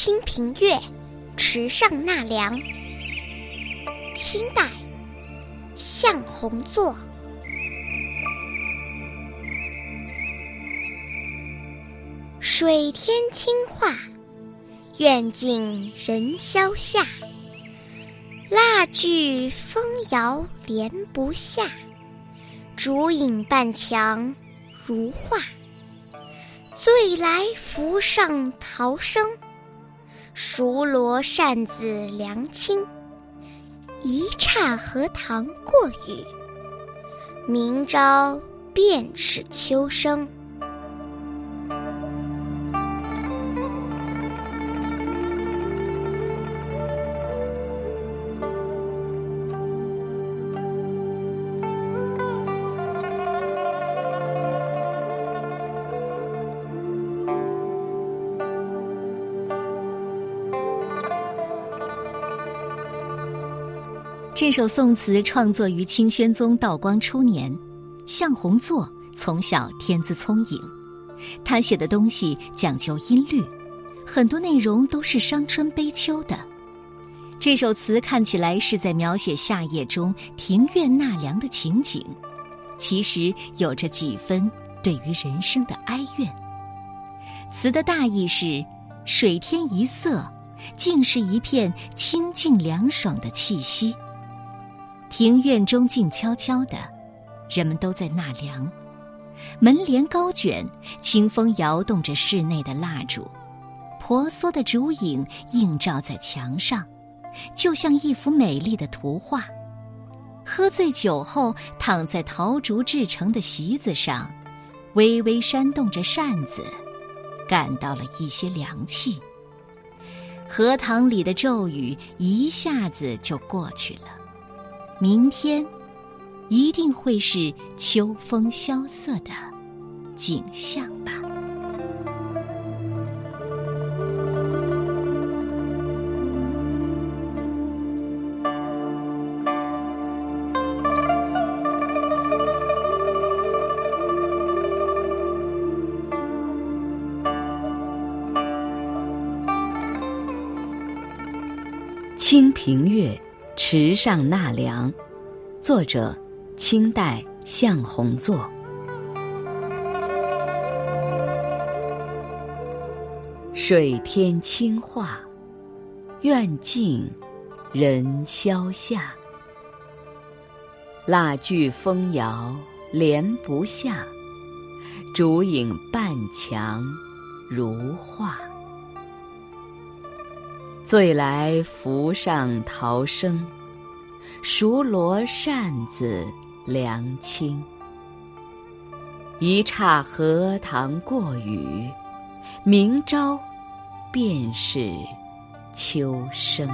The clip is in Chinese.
清平乐·池上纳凉，清代，向鸿作。水天清画，远近人消夏。蜡炬风摇莲不下，烛影半墙如画。醉来浮上桃生，熟罗扇子凉清。一刹荷塘过雨，明朝便是秋声。这首宋词创作于清宣宗道光初年，向鸿作从小天资聪颖，他写的东西讲究音律，很多内容都是伤春悲秋的。这首词看起来是在描写夏夜中庭院纳凉的情景，其实有着几分对于人生的哀怨。词的大意是：水天一色，竟是一片清静凉爽的气息。庭院中静悄悄的，人们都在纳凉。门帘高卷，清风摇动着室内的蜡烛，婆娑的烛影映照在墙上，就像一幅美丽的图画。喝醉酒后，躺在桃竹制成的席子上，微微扇动着扇子，感到了一些凉气。荷塘里的骤雨一下子就过去了。明天，一定会是秋风萧瑟的景象吧。《清平乐》池上纳凉，作者清代向鸿作。水天清化，愿尽人消夏。蜡炬风摇帘不下，烛影半墙如画。醉来扶上桃生，熟罗扇子凉清。一刹荷塘过雨，明朝便是秋声。